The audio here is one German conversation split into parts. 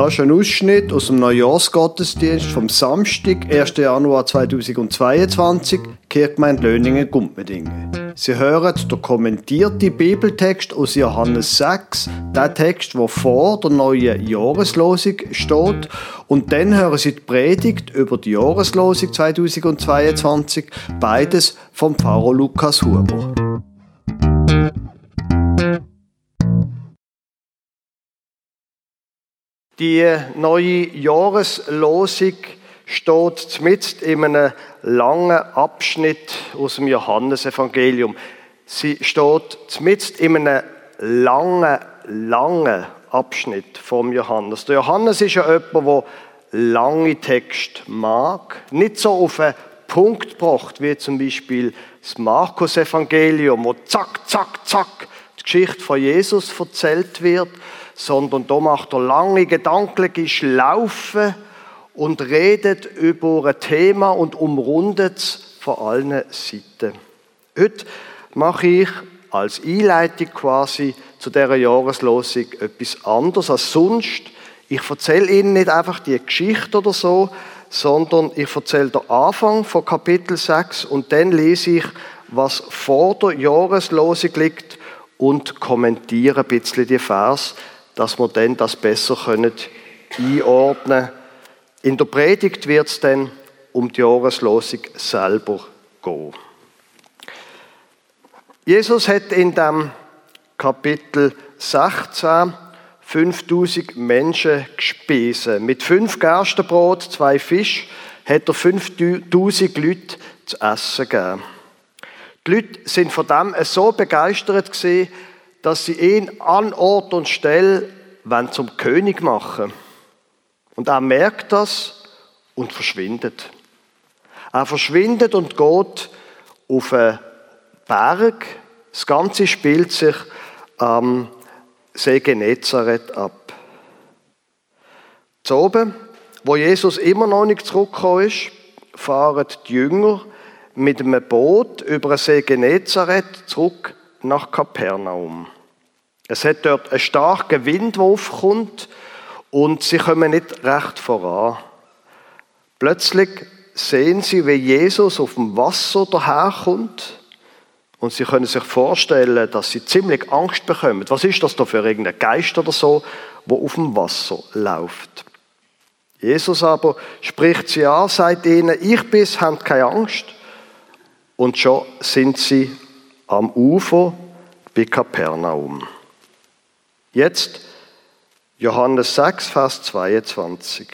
Das ist ein Ausschnitt aus dem Neujahrsgottesdienst vom Samstag, 1. Januar 2022, Kirchgemeinde Löningen-Gumpmedingen. Sie hören den kommentierten Bibeltext aus Johannes 6, der Text, der vor der neuen Jahreslosung steht. Und dann hören Sie die Predigt über die Jahreslosung 2022, beides vom Pfarrer Lukas Huber. Die neue Jahreslosung steht mitten in einem langen Abschnitt aus dem Johannesevangelium. Sie steht mitten in einem langen, langen Abschnitt vom Johannes. Der Johannes ist ja jemand, der lange Text mag, nicht so auf einen Punkt gebracht, wie zum Beispiel das Markus-Evangelium, wo zack, zack, zack die Geschichte von Jesus erzählt wird, sondern da macht er lange gedankliche Schlaufen und redet über ein Thema und umrundet es von allen Seiten. Heute mache ich als Einleitung quasi zu dieser Jahreslosung etwas anderes als sonst. Ich erzähle Ihnen nicht einfach die Geschichte oder so, sondern ich erzähle den Anfang von Kapitel 6 und dann lese ich, was vor der Jahreslosung liegt und kommentiere ein bisschen die Vers, dass wir dann das besser können einordnen können. In der Predigt wird es dann um die Jahreslosung selber gehen. Jesus hat in dem Kapitel 16 5000 Menschen gespeisen. Mit fünf Gerstenbrot, zwei Fisch, hat er 5000 Leute zu essen gegeben. Die Leute sind von dem so begeistert dass sie ihn an Ort und Stelle zum König machen Und er merkt das und verschwindet. Er verschwindet und geht auf einen Berg. Das Ganze spielt sich am See Genezareth ab. Zu oben, wo Jesus immer noch nicht zurückgekommen ist, fahren die Jünger mit einem Boot über den See Genezareth zurück nach Kapernaum. Es hat dort einen starken Wind, der aufkommt und sie kommen nicht recht voran. Plötzlich sehen sie, wie Jesus auf dem Wasser daherkommt und sie können sich vorstellen, dass sie ziemlich Angst bekommen. Was ist das da für irgendein Geist oder so, wo auf dem Wasser läuft? Jesus aber spricht sie an, sagt ihnen, ich bin's, habt keine Angst. Und schon sind sie am Ufer bei Kapernaum. Jetzt Johannes 6, Vers 22.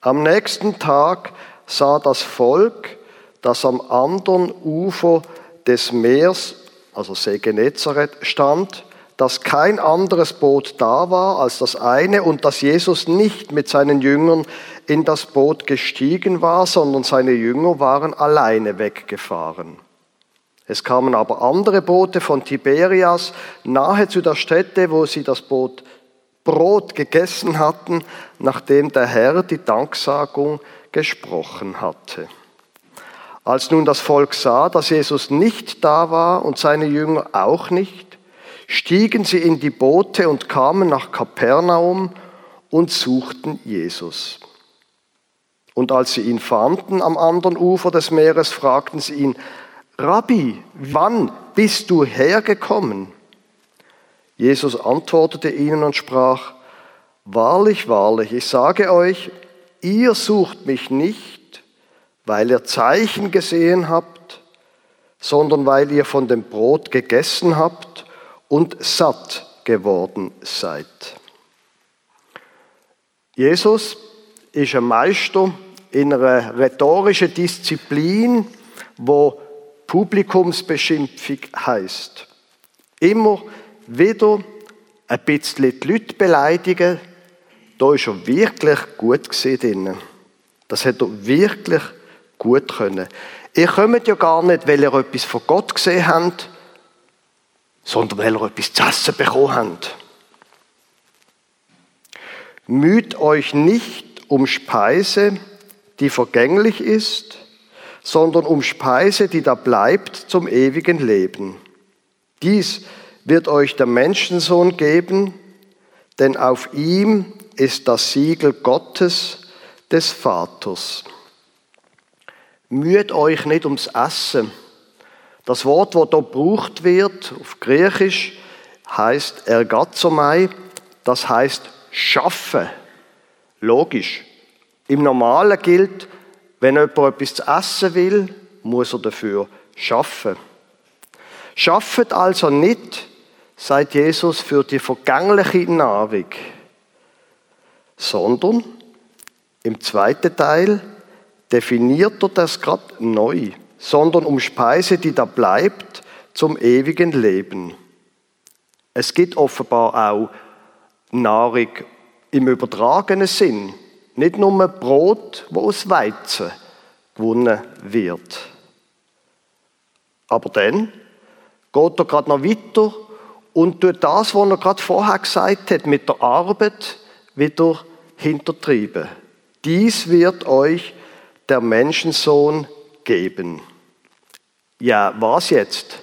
Am nächsten Tag sah das Volk, das am anderen Ufer des Meers, also See Genezareth, stand, dass kein anderes Boot da war als das eine und dass Jesus nicht mit seinen Jüngern in das Boot gestiegen war, sondern seine Jünger waren alleine weggefahren. Es kamen aber andere Boote von Tiberias nahe zu der Stätte, wo sie das Boot Brot gegessen hatten, nachdem der Herr die Danksagung gesprochen hatte. Als nun das Volk sah, dass Jesus nicht da war und seine Jünger auch nicht, stiegen sie in die Boote und kamen nach Kapernaum und suchten Jesus. Und als sie ihn fanden am anderen Ufer des Meeres, fragten sie ihn, Rabbi, wann bist du hergekommen? Jesus antwortete ihnen und sprach, Wahrlich, wahrlich, ich sage euch, ihr sucht mich nicht, weil ihr Zeichen gesehen habt, sondern weil ihr von dem Brot gegessen habt und satt geworden seid. Jesus ist ein Meister in einer rhetorischen Disziplin, wo Publikumsbeschimpfung heißt. Immer wieder ein bisschen die Leute beleidigen, da ist er wirklich gut gesehen Das hat er wirklich gut können. Ihr kommt ja gar nicht, weil ihr etwas von Gott gesehen habt, sondern weil ihr etwas zu essen bekommen habt. Müht euch nicht um Speise, die vergänglich ist, sondern um Speise, die da bleibt zum ewigen Leben. Dies wird euch der Menschensohn geben, denn auf ihm ist das Siegel Gottes, des Vaters. Müht euch nicht ums Essen. Das Wort, das hier gebraucht wird, auf Griechisch, heißt ergazomai, das heißt schaffen. Logisch. Im Normalen gilt, wenn jemand etwas zu essen will, muss er dafür schaffen. Schaffet also nicht, sagt Jesus, für die vergängliche Nahrung, sondern im zweiten Teil definiert er das gerade neu, sondern um Speise, die da bleibt, zum ewigen Leben. Es gibt offenbar auch Nahrung im übertragenen Sinn, nicht nur Brot, wo aus Weizen gewonnen wird. Aber dann geht er gerade noch weiter und tut das, was er gerade vorher gesagt hat, mit der Arbeit wieder hintertrieben. Dies wird euch der Menschensohn geben. Ja, was jetzt?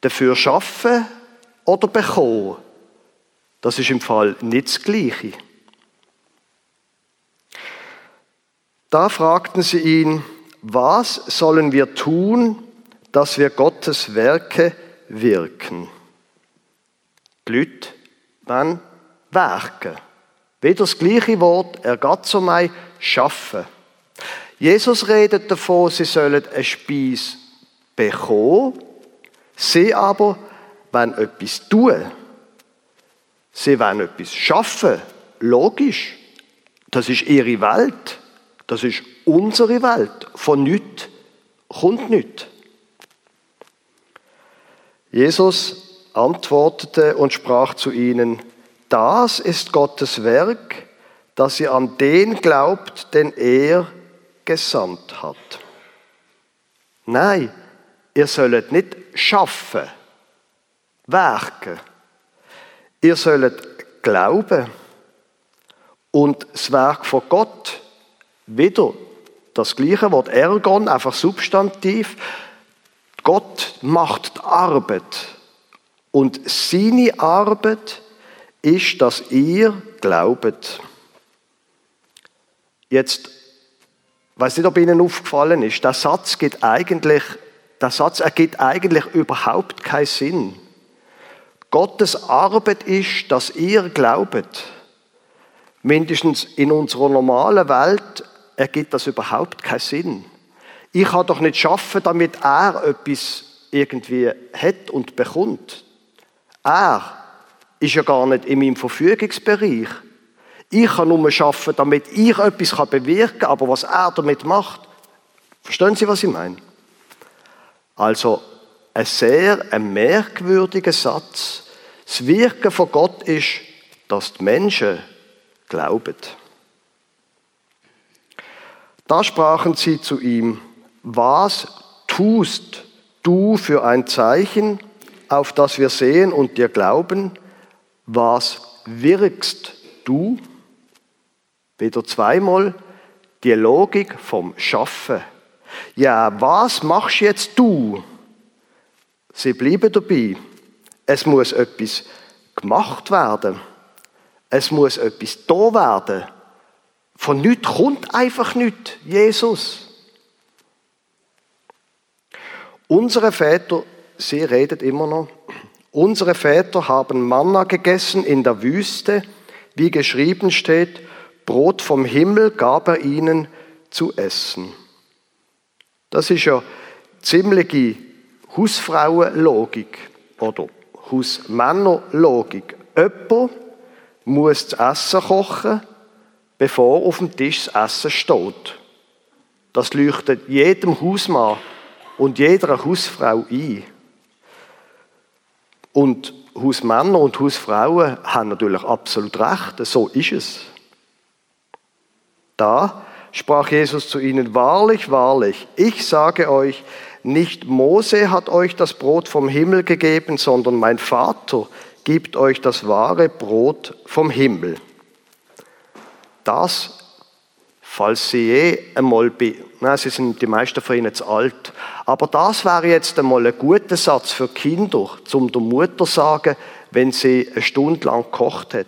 Dafür schaffen oder bekommen? Das ist im Fall nicht das Gleiche. Da fragten sie ihn, was sollen wir tun, dass wir Gottes Werke wirken? Die Leute wollen werken. Wieder das gleiche Wort, ergatzomai, schaffen. Jesus redet davon, sie sollen eine Speise bekommen, sie aber wollen etwas tun. Sie wollen etwas schaffen. Logisch. Das ist ihre Welt. Das ist unsere Welt. Von nichts kommt nichts. Jesus antwortete und sprach zu ihnen, das ist Gottes Werk, dass ihr an den glaubt, den er gesandt hat. Nein, ihr sollt nicht schaffen, werken. Ihr sollt glauben. Und das Werk von Gott, wieder das gleiche Wort, Ergon, einfach Substantiv. Gott macht die Arbeit. Und seine Arbeit ist, dass ihr glaubet. Jetzt, weiß nicht, ob Ihnen aufgefallen ist, der Satz geht eigentlich, der Satz ergibt eigentlich überhaupt keinen Sinn. Gottes Arbeit ist, dass ihr glaubet. Mindestens in unserer normalen Welt ergibt das überhaupt keinen Sinn. Ich kann doch nicht schaffen, damit er etwas irgendwie hat und bekommt. Er ist ja gar nicht in meinem Verfügungsbereich. Ich kann nur schaffen, damit ich etwas bewirken kann, aber was er damit macht, verstehen Sie, was ich meine? Also, ein sehr ein merkwürdiger Satz. Das Wirken von Gott ist, dass die Menschen glauben. Da sprachen sie zu ihm, was tust du für ein Zeichen, auf das wir sehen und dir glauben? Was wirkst du? Wieder zweimal die Logik vom Schaffen. Ja, was machst jetzt du? Sie bleiben dabei. Es muss etwas gemacht werden. Es muss etwas da werden. Von nichts kommt einfach nichts. Jesus. Unsere Väter, sie redet immer noch, unsere Väter haben Manna gegessen in der Wüste, wie geschrieben steht, Brot vom Himmel gab er ihnen zu essen. Das ist ja ziemliche Hausfrauenlogik oder Hausmännerlogik. Jemand muss das Essen kochen, bevor auf dem Tisch das Essen steht. Das leuchtet jedem Hausmann und jeder Hausfrau ein. Und Hausmänner und Hausfrauen haben natürlich absolut recht, so ist es. Da sprach Jesus zu ihnen, wahrlich, wahrlich, ich sage euch, nicht Mose hat euch das Brot vom Himmel gegeben, sondern mein Vater gibt euch das wahre Brot vom Himmel. Das, falls Sie je einmal, nein, Sie sind die meisten von Ihnen zu alt, aber das wäre jetzt einmal ein guter Satz für Kinder, zum der Mutter sagen, wenn sie eine Stunde lang gekocht hat.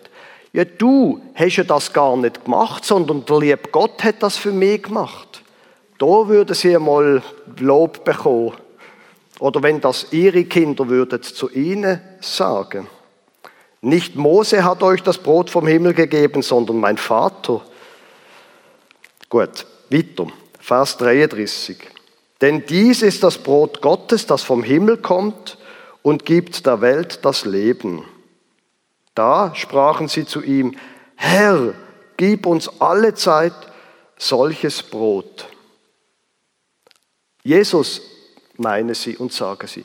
Ja, du hast ja das gar nicht gemacht, sondern der liebe Gott hat das für mich gemacht. Da würden sie einmal Lob bekommen. Oder wenn das ihre Kinder würden zu ihnen sagen. Nicht Mose hat euch das Brot vom Himmel gegeben, sondern mein Vater. Gut, weiter. Vers 33. Denn dies ist das Brot Gottes, das vom Himmel kommt und gibt der Welt das Leben. Da sprachen sie zu ihm, Herr, gib uns alle Zeit solches Brot. Jesus, meine sie und sagen sie,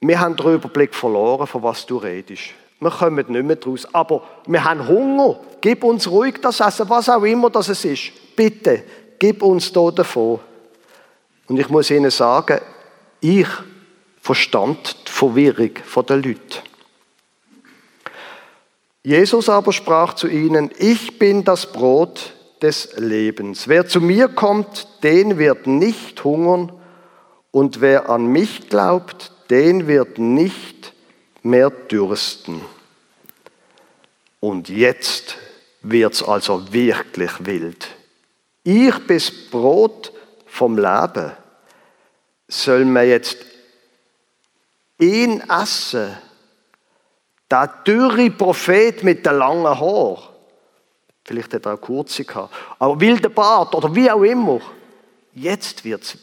wir haben den Überblick verloren, von was du redest. Wir kommen nicht mehr draus. Aber wir haben Hunger. Gib uns ruhig das Essen, was auch immer das ist. Bitte, gib uns da davon. Und ich muss Ihnen sagen, ich verstand die Verwirrung der Leute. Jesus aber sprach zu ihnen, ich bin das Brot des Lebens. Wer zu mir kommt, den wird nicht hungern und wer an mich glaubt, den wird nicht mehr dürsten. Und jetzt wird's also wirklich wild. Ich bin das Brot vom Leben. Soll man jetzt ihn essen? Der dürre Prophet mit den langen Haaren. Vielleicht hat er auch kurze gehabt. Aber wilder Bart oder wie auch immer. Jetzt wird's.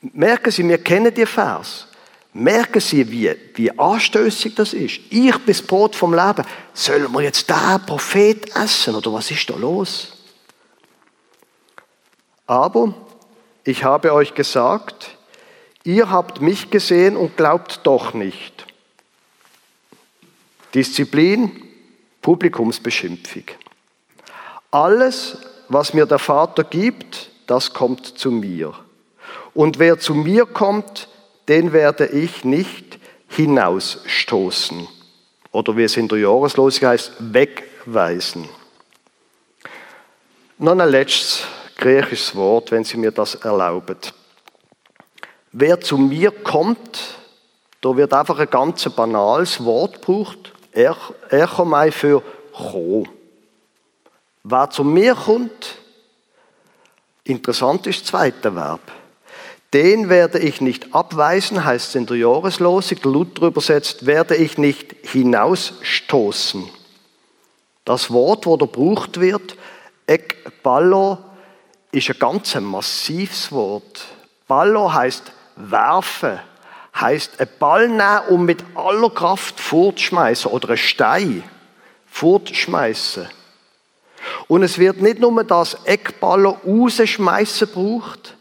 Merken Sie, wir kennen die Vers. Merken Sie, wie, wie anstößig das ist. Ich bin das Brot vom Leben. Sollen wir jetzt den Prophet essen oder was ist da los? Aber ich habe euch gesagt, ihr habt mich gesehen und glaubt doch nicht. Disziplin, Publikumsbeschimpfung. Alles, was mir der Vater gibt, das kommt zu mir. Und wer zu mir kommt, den werde ich nicht hinausstoßen. Oder wie es in der Jahreslosung heißt, wegweisen. Noch ein letztes griechisches Wort, wenn Sie mir das erlauben. Wer zu mir kommt, da wird einfach ein ganz banales Wort gebraucht. Echomai für kommen. Wer zu mir kommt, interessant ist das zweite Verb. Den werde ich nicht abweisen, heißt es in der Jahreslosung, der Luther übersetzt, werde ich nicht hinausstoßen. Das Wort, wo da gebraucht wird, ekballo, ist ein ganz massives Wort. Ballo heißt werfen, heißt ein Ball nehmen und mit aller Kraft fortschmeißen oder einen Stein fortschmeißen. Und es wird nicht nur das Eckballer rausschmeißen braucht,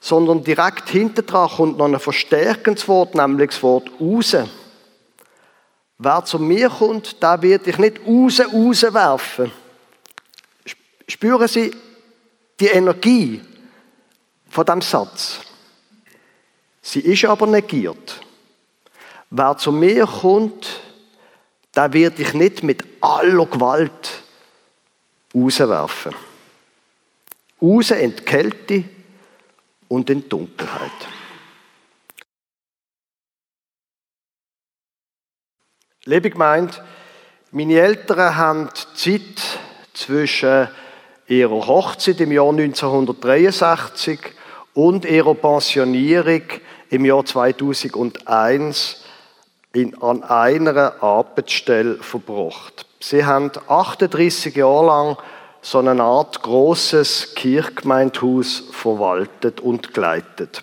sondern direkt hinter dran kommt noch ein verstärkendes Wort, nämlich das Wort raus. Wer zu mir kommt, da wird ich nicht raus, rauswerfen. Spüren Sie die Energie von dem Satz? Sie ist aber negiert. Wer zu mir kommt, da wird ich nicht mit aller Gewalt rauswerfen. Raus in die Kälte und in Dunkelheit. Liebe Gemeinde, meine Eltern haben die Zeit zwischen ihrer Hochzeit im Jahr 1963 und ihrer Pensionierung im Jahr 2001 in, an einer Arbeitsstelle verbracht. Sie haben 38 Jahre lang so eine Art großes Kirchgemeindehaus verwaltet und geleitet.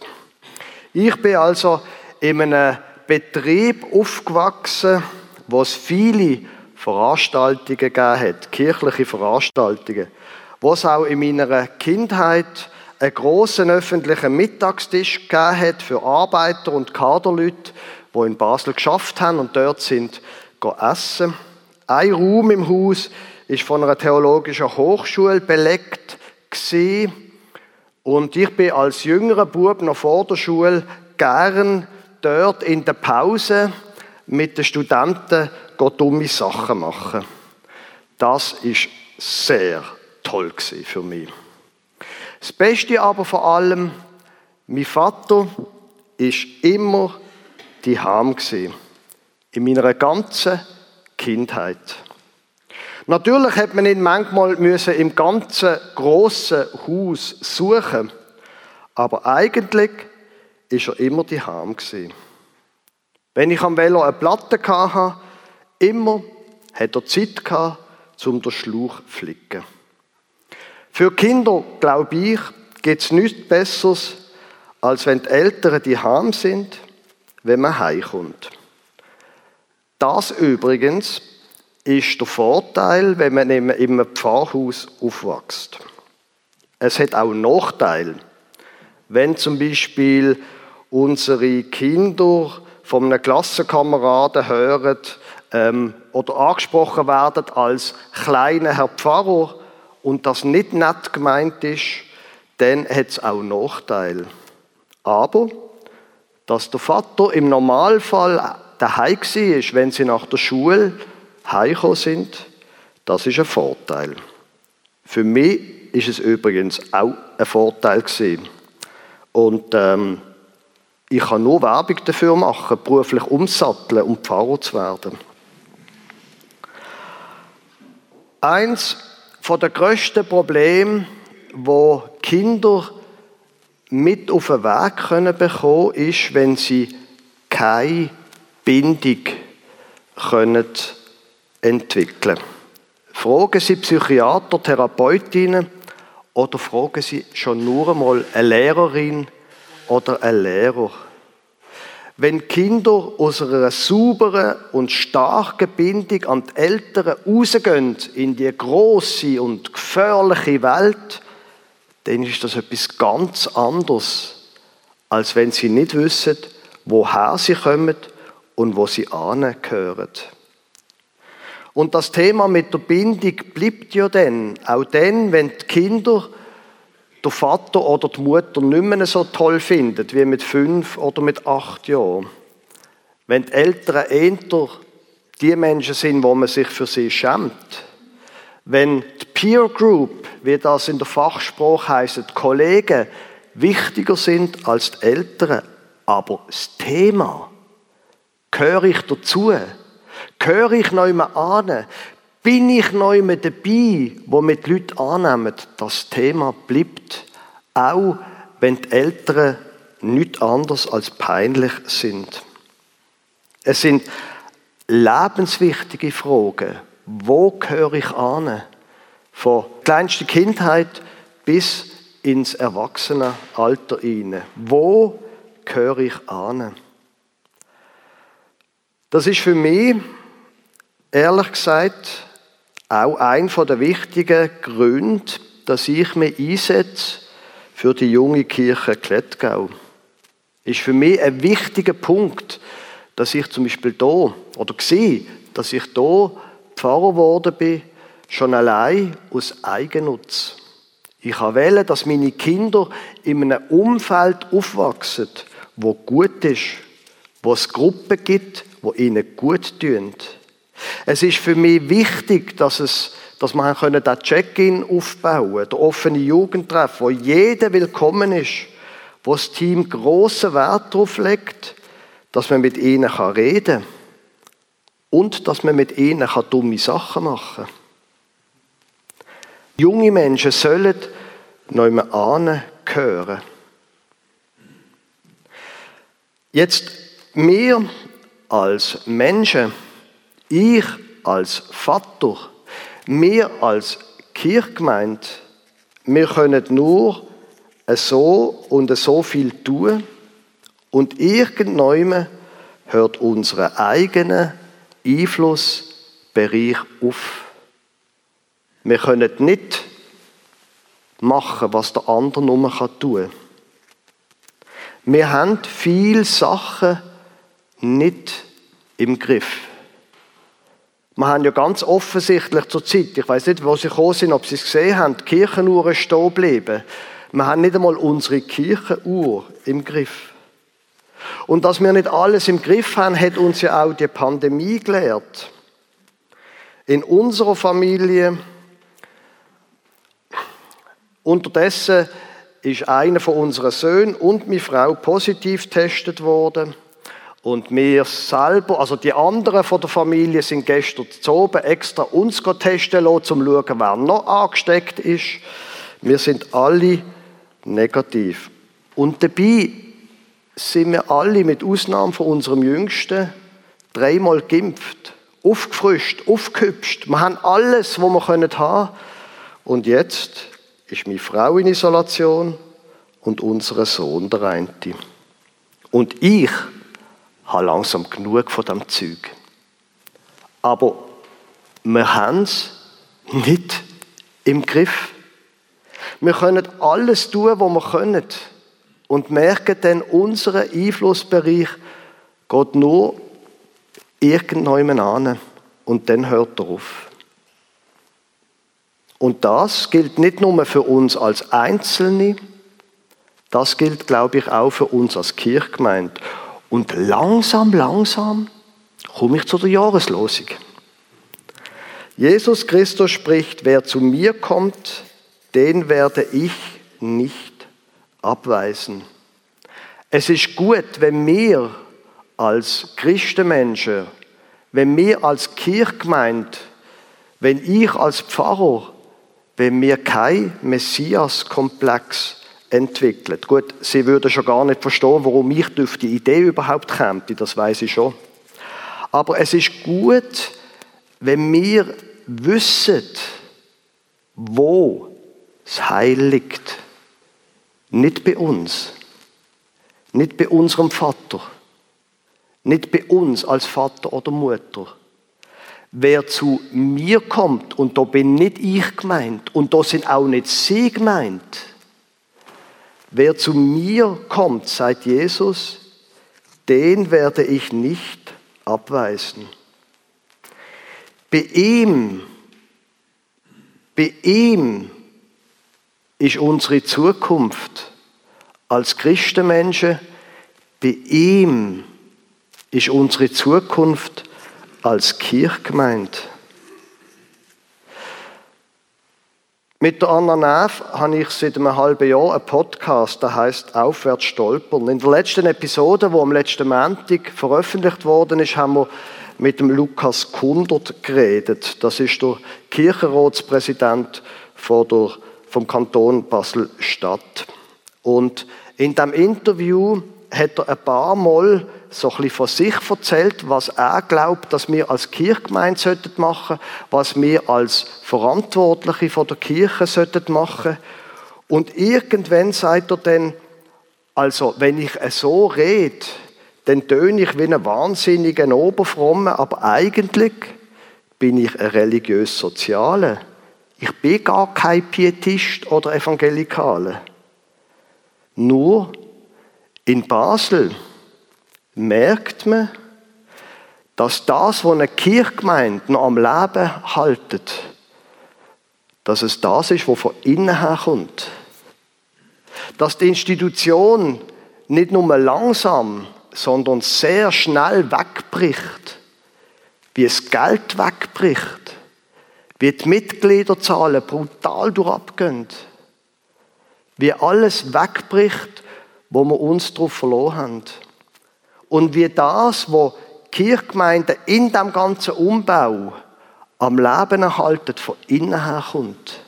Ich bin also in einem Betrieb aufgewachsen, wo es viele Veranstaltungen gegeben hat, kirchliche Veranstaltungen, wo es auch in meiner Kindheit einen großen öffentlichen Mittagstisch gegeben hat für Arbeiter und Kaderleute, die in Basel geschafft haben und dort sind essen. Ein Raum im Haus ist von einer theologischen Hochschule belegt gewesen. und ich bin als jüngerer Bub noch vor der Schule gern dort in der Pause mit den Studenten dumme Sachen machen. Das ist sehr toll für mich. Das Beste aber vor allem, mein Vater ist immer die Ham in meiner ganzen Kindheit. Natürlich hat man ihn manchmal müssen im ganzen großen Haus suchen, aber eigentlich ist er immer die Ham gewesen. Wenn ich am Velo eine Platte hatte, immer hat er Zeit gehabt, zum den Schlauch zu flicken. Für Kinder, glaube ich, gibt es nichts Besseres, als wenn die Eltern die Ham sind, wenn man heimkommt. Das übrigens ist der Vorteil, wenn man in einem Pfarrhaus aufwächst. Es hat auch Nachteil, wenn zum Beispiel unsere Kinder von einem Klassenkameraden hören ähm, oder angesprochen werden als kleiner Herr Pfarrer und das nicht nett gemeint ist, dann hat es auch Nachteil. Aber, dass der Vater im Normalfall daheim war, wenn sie nach der Schule heimgekommen sind, das ist ein Vorteil. Für mich ist es übrigens auch ein Vorteil gewesen. Und ähm, ich kann nur Werbung dafür machen, beruflich umsatteln und Pfarrer zu werden. Eins von der grössten Probleme, wo Kinder mit auf den Weg können bekommen, ist, wenn sie keine Bindung können entwickeln. Fragen Sie Psychiater, Therapeutinnen oder fragen Sie schon nur einmal eine Lehrerin oder einen Lehrer. Wenn Kinder aus einer sauberen und starken Bindung an die Eltern rausgehen in die große und gefährliche Welt, dann ist das etwas ganz anderes, als wenn sie nicht wissen, woher sie kommen und wo sie angehören. Und das Thema mit der Bindung bleibt ja dann, auch dann, wenn die Kinder der Vater oder die Mutter nicht mehr so toll finden wie mit fünf oder mit acht Jahren. Wenn die Eltern eher die Menschen sind, wo man sich für sie schämt. Wenn die Peer Group, wie das in der Fachsprache heißt, die Kollegen wichtiger sind als die Eltern, aber das Thema, gehöre ich dazu? Gehöre ich noch immer an? Bin ich noch immer dabei, wo mit Leuten annehmen, das Thema bleibt, auch wenn die Eltern nichts anderes als peinlich sind. Es sind lebenswichtige Fragen. Wo gehöre ich an? Von kleinster Kindheit bis ins Erwachsenenalter hinein. Wo gehöre ich an? Das ist für mich, ehrlich gesagt, auch ein der wichtigen Gründe, dass ich mich einsetze für die junge Kirche Klettgau. Ist für mich ein wichtiger Punkt, dass ich zum Beispiel da oder gesehen, dass ich da Pfarrer geworden bin, schon allein aus Eigennutz. Ich wählen, dass meine Kinder in einem Umfeld aufwachsen, wo gut ist, wo es Gruppen gibt, wo ihnen gut tun. Es ist für mich wichtig, dass, es, dass man können das Check-in aufbauen können, der offene Jugendtreff, wo jeder willkommen ist, wo das Team großen Wert darauf legt, dass man mit ihnen reden kann und dass man mit ihnen dumme Sachen machen kann. Junge Menschen sollen noch einmal gehören. Jetzt, wir als Menschen, ich als Vater, wir als Kirchgemeinde, wir können nur so und so viel tun und irgendwann hört unser eigener Einflussbereich auf. Wir können nicht machen, was der andere nur tun kann. Wir haben viele Sachen nicht im Griff. Wir haben ja ganz offensichtlich zur Zeit, ich weiß nicht, wo sie gekommen sind, ob sie es gesehen haben, die Kirchenuhren stehen bleiben. Wir haben nicht einmal unsere Kirchenuhr im Griff. Und dass wir nicht alles im Griff haben, hat uns ja auch die Pandemie gelehrt. In unserer Familie unterdessen ist einer von unseren Söhnen und meine Frau positiv getestet worden. Und wir selber, also die anderen von der Familie, sind gestern zu oben extra uns testen lassen, um zu schauen, wer noch angesteckt ist. Wir sind alle negativ. Und dabei sind wir alle, mit Ausnahme von unserem Jüngsten, dreimal geimpft, aufgefrischt, aufgehübscht. Wir haben alles, was wir haben können. Und jetzt ist meine Frau in Isolation und unser Sohn der eine. Und ich habe langsam genug von dem Zeug. Aber wir haben es nicht im Griff. Wir können alles tun, was wir können. Und merken dann, unser Einflussbereich geht nur irgendjemand an. Und dann hört er auf. Und das gilt nicht nur für uns als Einzelne, das gilt, glaube ich, auch für uns als Kirchgemeinde. Und langsam, langsam komme ich zu der Jahreslosung. Jesus Christus spricht, wer zu mir kommt, den werde ich nicht abweisen. Es ist gut, wenn wir als Christenmenschen, wenn wir als Kirchgemeinde, wenn ich als Pfarrer, wenn wir kein Messias-Komplex entwickeln. Gut, sie würden schon gar nicht verstehen, warum ich auf die Idee überhaupt käme, das weiß ich schon. Aber es ist gut, wenn wir wissen, wo das Heil liegt. Nicht bei uns. Nicht bei unserem Vater. Nicht bei uns als Vater oder Mutter. Wer zu mir kommt, und da bin nicht ich gemeint, und da sind auch nicht sie gemeint. Wer zu mir kommt, sagt Jesus, den werde ich nicht abweisen. Bei ihm, bei ihm ist unsere Zukunft als Christenmenschen, bei ihm ist unsere Zukunft als Kirchgemeinde. Mit der Anna Neff habe ich seit einem halben Jahr einen Podcast, der heißt Aufwärts stolpern. In der letzten Episode, wo am letzten Montag veröffentlicht worden ist, haben wir mit dem Lukas Kundert geredet. Das ist der Kirchenratspräsident vom Kanton Basel-Stadt. Und in dem Interview hat er ein paar Mal so ein von sich erzählt, was er glaubt, dass wir als Kirchgemeinde sollten machen, was wir als Verantwortliche von der Kirche sollten machen. Und irgendwann sagt er dann, also wenn ich so rede, dann töne ich wie ein wahnsinniger Oberfromme, aber eigentlich bin ich ein religiös-sozialer. Ich bin gar kein Pietist oder Evangelikale. Nur in Basel merkt man, dass das, was eine Kirchgemeinde noch am Leben haltet, dass es das ist, was von innen her kommt. Dass die Institution nicht nur langsam, sondern sehr schnell wegbricht, wie es Geld wegbricht wie die Mitgliederzahlen brutal durchabgehen, wie alles wegbricht, wo wir uns darauf verloren haben. Und wie das, wo Kirchgemeinden in dem ganzen Umbau am Leben erhalten, von innen her kommt.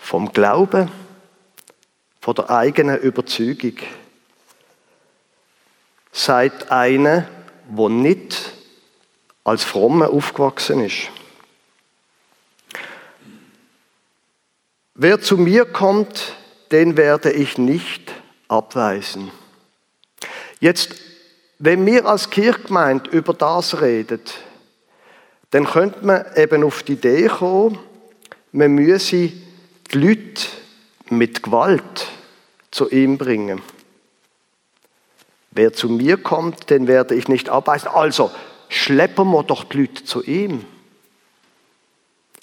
Vom Glauben, von der eigenen Überzeugung. Seit einer, wo nicht als Fromme aufgewachsen ist. Wer zu mir kommt, den werde ich nicht abweisen. Jetzt, wenn wir als Kirchgemeinde über das reden, dann könnte man eben auf die Idee kommen, man müsse die Leute mit Gewalt zu ihm bringen. Wer zu mir kommt, den werde ich nicht abweisen. Also schleppen wir doch die Leute zu ihm.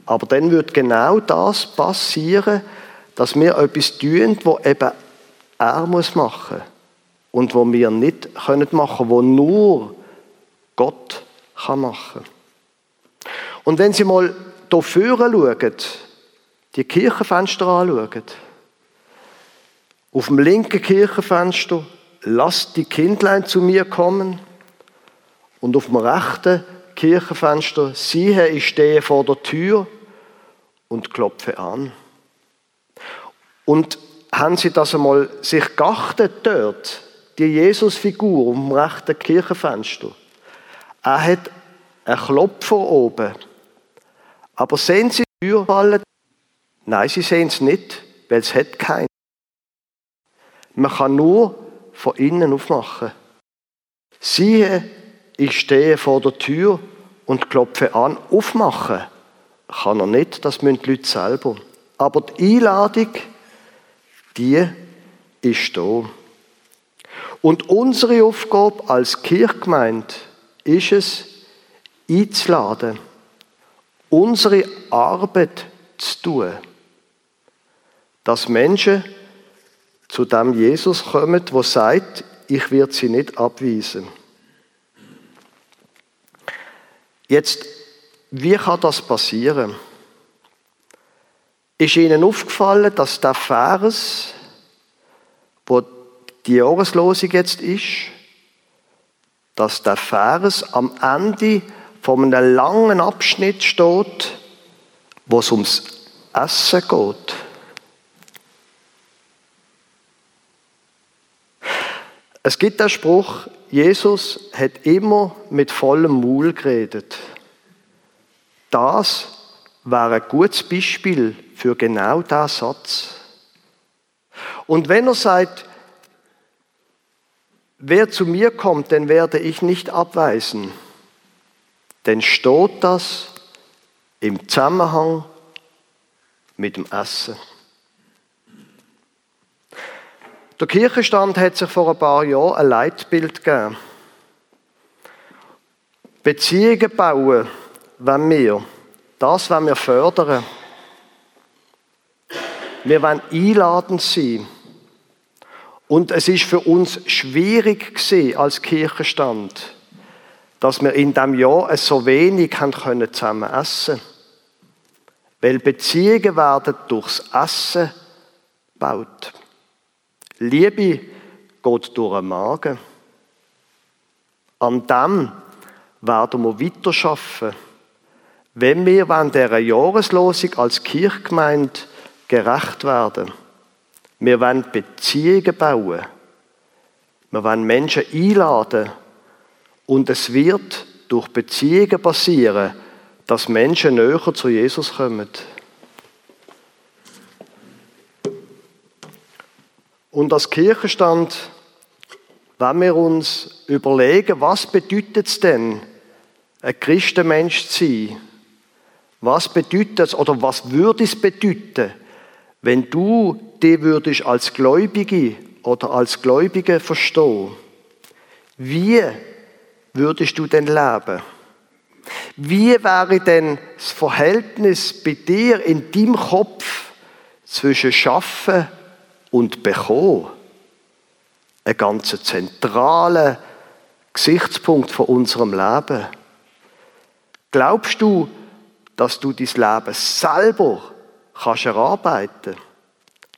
Aber dann wird genau das passieren, dass wir etwas tun, wo eben er muss machen und wo wir nicht können machen, wo nur Gott kann machen. Und wenn Sie mal hier vorne schauen, die Kirchenfenster anschauen, auf dem linken Kirchenfenster lasst die Kindlein zu mir kommen. Und auf dem rechten Kirchenfenster, siehe, ich stehe vor der Tür und klopfe an. Und haben Sie das einmal sich geachtet dort, die Jesusfigur um dem rechten Kirchenfenster? Er hat einen Klopfer oben. Aber sehen Sie die Tür fallen? Nein, Sie sehen es nicht, weil es hat keinen. Man kann nur von innen aufmachen. Siehe, ich stehe vor der Tür und klopfe an. Aufmachen kann er nicht, das müssen die Leute selber. Aber die Einladung, die ist da. Und unsere Aufgabe als Kirchgemeinde ist es, einzuladen, unsere Arbeit zu tun, dass Menschen zu dem Jesus kommen, der sagt, ich werde sie nicht abweisen. Jetzt, wie kann das passieren? Ist Ihnen aufgefallen, dass der Vers, wo die Jahreslosung jetzt ist, dass der Vers am Ende von einem langen Abschnitt steht, wo es ums Essen geht. Es gibt den Spruch, Jesus hat immer mit vollem Maul geredet. Das wäre ein gutes Beispiel für genau diesen Satz. Und wenn er sagt, wer zu mir kommt, den werde ich nicht abweisen, dann steht das im Zusammenhang mit dem Essen. Der Kirchenstand hat sich vor ein paar Jahren ein Leitbild gegeben. Beziehungen bauen, wenn wir. Das wollen wir fördern. Wir wollen einladend sein. Und es ist für uns schwierig gewesen, als Kirchenstand, dass wir in diesem Jahr so wenig können zusammen essen Weil Beziehungen werden durchs Essen gebaut. Liebe geht durch den Magen. An dem werden wir weiterarbeiten, wenn wir dieser Jahreslosung als Kirchgemeinde gerecht werden. Wir wollen Beziehungen bauen. Wir wollen Menschen einladen. Und es wird durch Beziehungen passieren, dass Menschen näher zu Jesus kommen. Und als Kirchenstand, wenn wir uns überlegen, was bedeutet es denn, ein Christenmensch zu sein? Was bedeutet es oder was würde es bedeuten, wenn du dich würdest als Gläubige oder als Gläubige verstehen? Wie würdest du denn leben? Wie wäre denn das Verhältnis bei dir in deinem Kopf zwischen Schaffen und bekommen. Ein ganz zentraler Gesichtspunkt von unserem Leben. Glaubst du, dass du dein Leben selber kannst erarbeiten?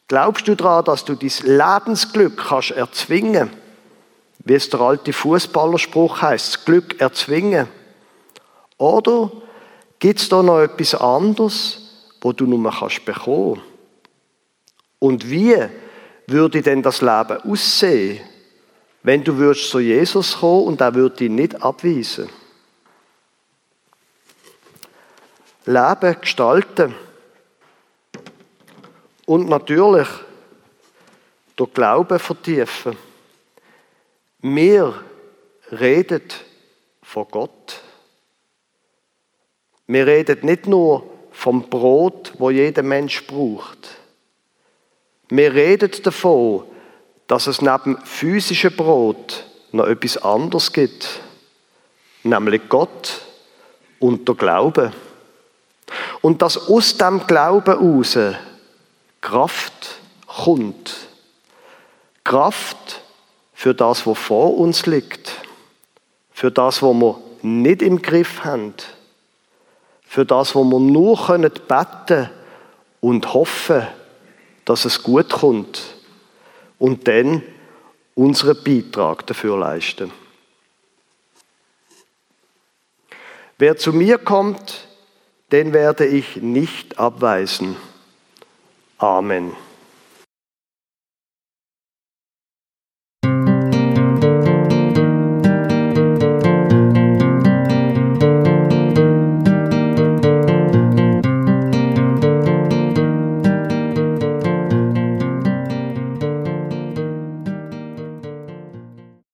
Glaubst du daran, dass du dein Lebensglück kannst erzwingen? Wie es der alte Fußballerspruch heißt, das Glück erzwingen. Oder gibt es da noch etwas anderes, wo du nur kannst bekommen? Und wie würde denn das Leben aussehen, wenn du würdest zu Jesus kommen und er würde dich nicht abweisen? Leben gestalten. Und natürlich durch Glauben vertiefen. Wir reden von Gott. Wir reden nicht nur vom Brot, wo jeder Mensch braucht. Wir reden davon, dass es neben physischem Brot noch etwas anderes gibt, nämlich Gott und der Glaube. Und dass aus dem Glauben heraus Kraft kommt. Kraft für das, was vor uns liegt. Für das, was wir nicht im Griff haben. Für das, was wir nur beten können und hoffen dass es gut kommt. Und dann unseren Beitrag dafür leisten. Wer zu mir kommt, den werde ich nicht abweisen. Amen.